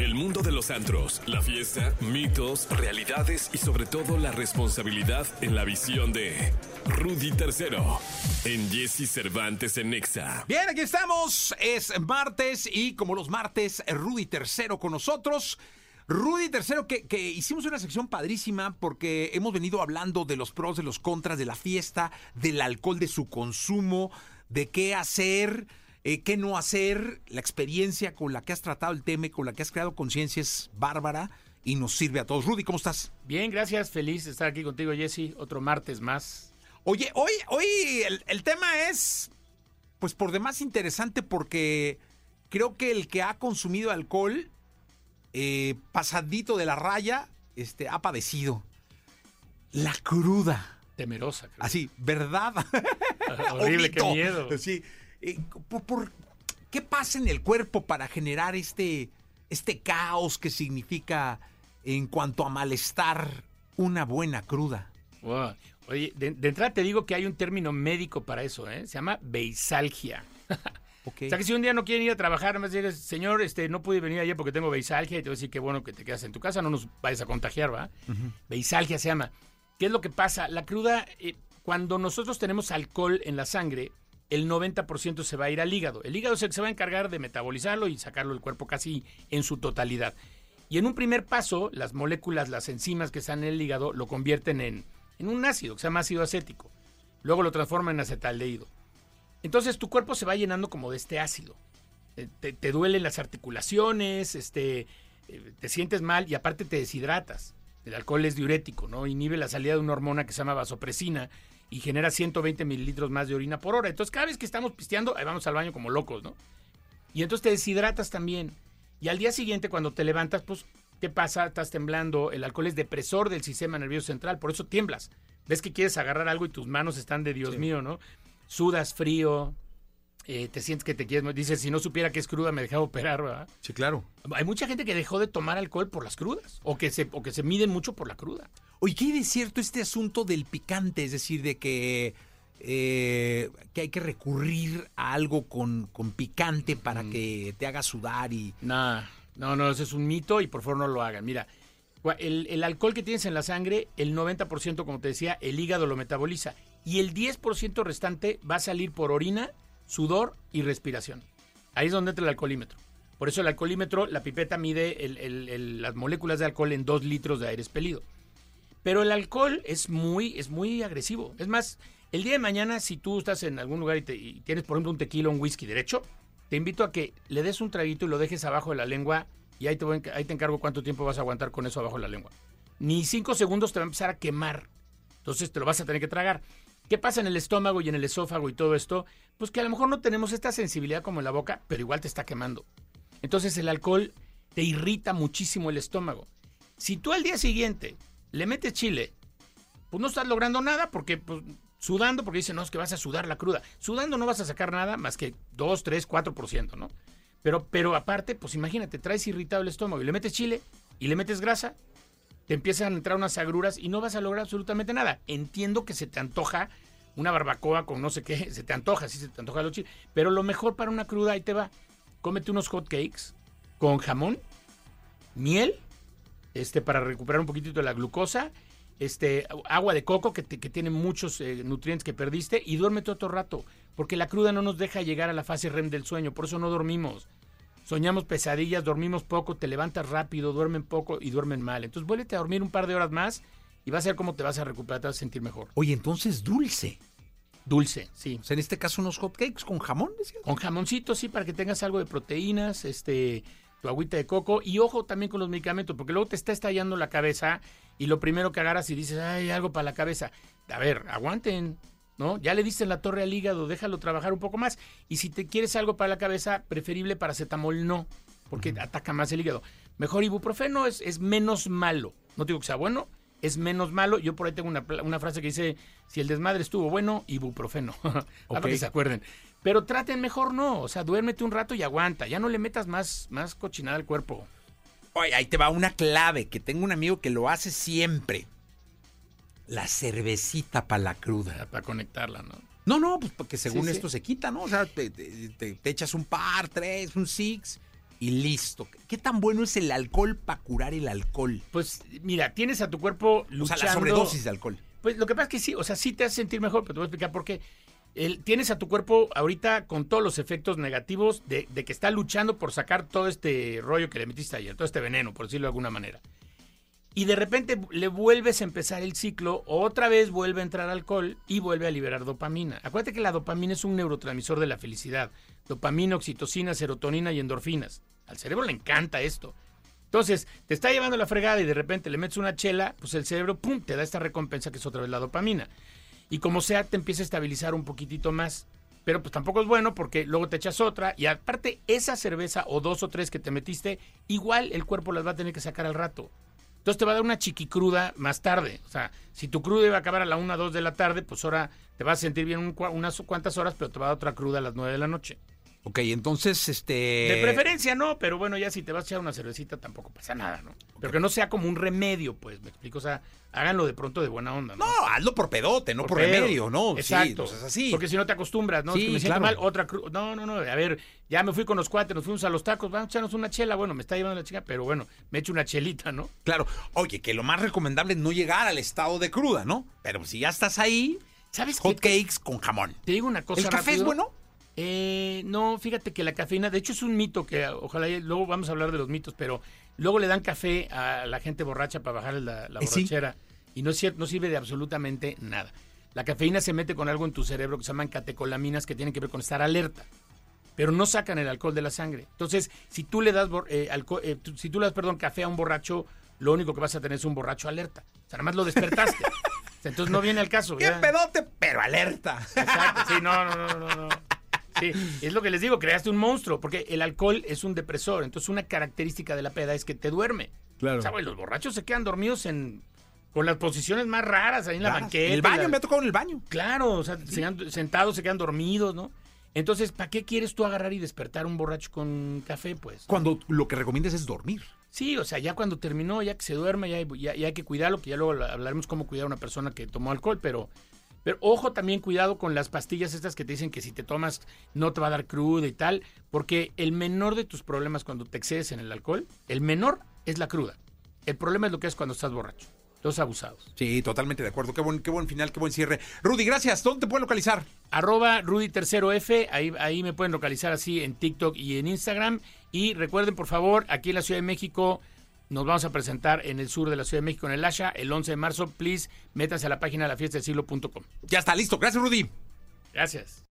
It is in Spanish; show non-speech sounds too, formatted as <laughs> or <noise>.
El mundo de los antros, la fiesta, mitos, realidades y sobre todo la responsabilidad en la visión de Rudy Tercero en Jesse Cervantes en Nexa. Bien, aquí estamos. Es martes y como los martes, Rudy Tercero con nosotros. Rudy Tercero, que, que hicimos una sección padrísima porque hemos venido hablando de los pros, de los contras, de la fiesta, del alcohol, de su consumo, de qué hacer, eh, qué no hacer. La experiencia con la que has tratado el tema y con la que has creado conciencia es bárbara y nos sirve a todos. Rudy, ¿cómo estás? Bien, gracias. Feliz de estar aquí contigo, Jesse. Otro martes más. Oye, hoy, hoy el, el tema es, pues por demás interesante porque creo que el que ha consumido alcohol eh, pasadito de la raya, este, ha padecido. La cruda. Temerosa. creo. Así, ¿verdad? Horrible, qué <laughs> miedo. Sí. Eh, por- por- ¿Qué pasa en el cuerpo para generar este, este caos que significa en cuanto a malestar una buena cruda? Wow. Oye, de, de entrada te digo que hay un término médico para eso, ¿eh? Se llama beisalgia. <laughs> O sea que si un día no quieren ir a trabajar, además dices, señor, este, no pude venir ayer porque tengo beisalgia, y te voy a decir que bueno que te quedas en tu casa, no nos vayas a contagiar, ¿va? Beisalgia se llama. ¿Qué es lo que pasa? La cruda, eh, cuando nosotros tenemos alcohol en la sangre, el 90% se va a ir al hígado. El hígado es el que se va a encargar de metabolizarlo y sacarlo del cuerpo casi en su totalidad. Y en un primer paso, las moléculas, las enzimas que están en el hígado, lo convierten en, en un ácido, que se llama ácido acético. Luego lo transforman en acetaldehído. Entonces tu cuerpo se va llenando como de este ácido. Eh, Te, te duelen las articulaciones, este, eh, te sientes mal y aparte te deshidratas. El alcohol es diurético, ¿no? Inhibe la salida de una hormona que se llama vasopresina y genera 120 mililitros más de orina por hora. Entonces cada vez que estamos pisteando, ahí vamos al baño como locos, ¿no? Y entonces te deshidratas también. Y al día siguiente, cuando te levantas, pues, ¿qué pasa? Estás temblando. El alcohol es depresor del sistema nervioso central, por eso tiemblas. Ves que quieres agarrar algo y tus manos están de Dios mío, ¿no? Sudas frío, eh, te sientes que te quieres. Dices, si no supiera que es cruda, me dejaba operar, ¿verdad? Sí, claro. Hay mucha gente que dejó de tomar alcohol por las crudas, o que se, o que se miden mucho por la cruda. Oye, ¿qué hay de cierto este asunto del picante? Es decir, de que, eh, que hay que recurrir a algo con, con picante para que te haga sudar y... Nah, no, no, eso es un mito y por favor no lo hagan. Mira, el, el alcohol que tienes en la sangre, el 90%, como te decía, el hígado lo metaboliza. Y el 10% restante va a salir por orina, sudor y respiración. Ahí es donde entra el alcoholímetro. Por eso el alcoholímetro, la pipeta mide las moléculas de alcohol en 2 litros de aire expelido. Pero el alcohol es muy, es muy agresivo. Es más, el día de mañana, si tú estás en algún lugar y, tienes, por ejemplo, un tequila o un whisky derecho, te invito a que le des un traguito y lo dejes abajo de la lengua y ahí te, voy ahí te encargo cuánto tiempo vas a aguantar con eso abajo de la lengua. Ni cinco segundos te va a empezar a quemar. Entonces te lo vas a tener que tragar. ¿Qué pasa en el estómago y en el esófago y todo esto? Pues que a lo mejor no tenemos esta sensibilidad como en la boca, pero igual te está quemando. Entonces el alcohol te irrita muchísimo el estómago. Si tú al día siguiente le metes chile, pues no estás logrando nada porque pues, sudando, porque dicen, no, es que vas a sudar la cruda. Sudando no vas a sacar nada más que 2, 3, 4%, ¿no? Pero, pero aparte, pues imagínate, traes irritado el estómago y le metes chile y le metes grasa, te empiezan a entrar unas agruras y no vas a lograr absolutamente nada. Entiendo que se te antoja una barbacoa con no sé qué, <laughs> se te antoja, sí se te antoja los chiles, pero lo mejor para una cruda, ahí te va, cómete unos hot cakes con jamón, miel, este, para recuperar un poquitito de la glucosa, este, agua de coco que, te- que tiene muchos eh, nutrientes que perdiste y duérmete otro rato, porque la cruda no nos deja llegar a la fase REM del sueño, por eso no dormimos. Soñamos pesadillas, dormimos poco, te levantas rápido, duermen poco y duermen mal. Entonces vuélvete a dormir un par de horas más y vas a ver cómo te vas a recuperar, te vas a sentir mejor. Oye, entonces dulce. Dulce, sí. O sea, en este caso unos hotcakes con jamón, decías. Con jamoncito, sí, para que tengas algo de proteínas, este, tu agüita de coco y ojo también con los medicamentos, porque luego te está estallando la cabeza y lo primero que agarras y dices, ay, algo para la cabeza. A ver, aguanten, ¿no? Ya le diste en la torre al hígado, déjalo trabajar un poco más. Y si te quieres algo para la cabeza, preferible paracetamol no, porque ataca más el hígado. Mejor ibuprofeno es, es menos malo. No digo que sea bueno, es menos malo. Yo por ahí tengo una, frase que dice, si el desmadre estuvo bueno, ibuprofeno. <laughs> Para Ok. que se acuerden. Pero traten mejor no, o sea, duérmete un rato y aguanta. Ya no le metas más, más cochinada al cuerpo. Oye, ahí te va una clave que tengo un amigo que lo hace siempre. La cervecita para la cruda. Para conectarla, ¿no? No, no, pues porque según Sí, sí. esto se quita, ¿no? O sea, te, te- te- te echas un par, tres, un six y listo. ¿Qué tan bueno es el alcohol para curar el alcohol? Pues mira, tienes a tu cuerpo O luchando. sea, la sobredosis de alcohol. Pues lo que pasa es que sí, o sea, sí te hace sentir mejor, pero te voy a explicar por qué. El- tienes a tu cuerpo ahorita con todos los efectos negativos de, de que está luchando por sacar todo este rollo que le metiste ayer, todo este veneno, por decirlo de alguna manera. Y de repente le vuelves a empezar el ciclo, otra vez vuelve a entrar alcohol y vuelve a liberar dopamina. Acuérdate que la dopamina es un neurotransmisor de la felicidad. Dopamina, oxitocina, serotonina y endorfinas. Al cerebro le encanta esto. Entonces, te está llevando la fregada y de repente le metes una chela, pues el cerebro, pum, te da esta recompensa que es otra vez la dopamina. Y como sea, te empieza a estabilizar un poquitito más. Pero pues tampoco es bueno porque luego te echas otra y aparte esa cerveza o dos o tres que te metiste, igual el cuerpo las va a tener que sacar al rato. Entonces te va a dar una chiquicruda más tarde. O sea, si tu cruda iba a acabar a la 1 2 de la tarde, pues ahora te vas a sentir bien un unas cuantas horas, pero te va a dar otra cruda a las 9 de la noche. Ok, entonces, este... De preferencia no, pero bueno, ya si te vas a echar una cervecita tampoco pasa nada, ¿no? Pero que no sea como un remedio, pues, me explico. O sea, háganlo de pronto de buena onda, ¿no? No, hazlo por pedote, no por, remedio, ¿no? Sí, Exacto. pues es así. Porque si no te acostumbras, ¿no? Es Sí, que me siento claro. mal, otra cru- No, no, no. A ver, ya me fui con los cuates, nos fuimos a los tacos, vamos a echarnos una chela. Bueno, me está llevando la chica, pero bueno, me echo una chelita, ¿no? Claro. Oye, que lo más recomendable es no llegar al estado de cruda, ¿no? Pero si ya estás ahí, ¿Sabes qué? hot cakes con jamón. Te digo una cosa ¿El café es bueno? Eh, no, fíjate que la cafeína, de hecho es un mito que ojalá luego vamos a hablar de los mitos, pero luego le dan café a la gente borracha para bajar la, la Eh, sí. borrachera y no, no sirve de absolutamente nada. La cafeína se mete con algo en tu cerebro que se llaman catecolaminas que tienen que ver con estar alerta, pero no sacan el alcohol de la sangre. Entonces, si tú le das eh, alco- eh, si tú le das, perdón, café a un borracho, lo único que vas a tener es un borracho alerta. O sea, nada más lo despertaste. <laughs> Entonces no viene al caso. Ya. pedote, pero alerta. Exacto, sí, no, no, no, no, no. Sí, es lo que les digo, creaste un monstruo, porque el alcohol es un depresor, entonces una característica de la peda es que te duerme. Claro. O sea, güey, los borrachos se quedan dormidos en con las posiciones más raras ahí en la Claro. banqueta. En el baño, la- me ha tocado en el baño. Claro, o sea, se quedan sentados, se quedan dormidos, ¿no? Entonces, ¿para qué quieres tú agarrar y despertar un borracho con café, pues? Cuando lo que recomiendas es dormir. Sí, o sea, ya cuando terminó, ya que se duerme, ya, ya, ya hay que cuidarlo, que ya luego hablaremos cómo cuidar a una persona que tomó alcohol, pero, pero ojo también cuidado con las pastillas estas que te dicen que si te tomas no te va a dar cruda y tal, porque el menor de tus problemas cuando te excedes en el alcohol, el menor es la cruda. El problema es lo que es cuando estás borracho. Los abusados. Sí, totalmente de acuerdo. Qué buen, qué buen final, qué buen cierre. Rudy, gracias. ¿Dónde te pueden localizar? Arroba Rudy Tercero F, ahí, ahí me pueden localizar así en TikTok y en Instagram. Y recuerden, por favor, aquí en la Ciudad de México nos vamos a presentar en el sur de la Ciudad de México, en el Asha, el 11 de marzo. Please, métanse a la página de la fiesta del siglo.com. Ya está listo. Gracias, Rudy. Gracias.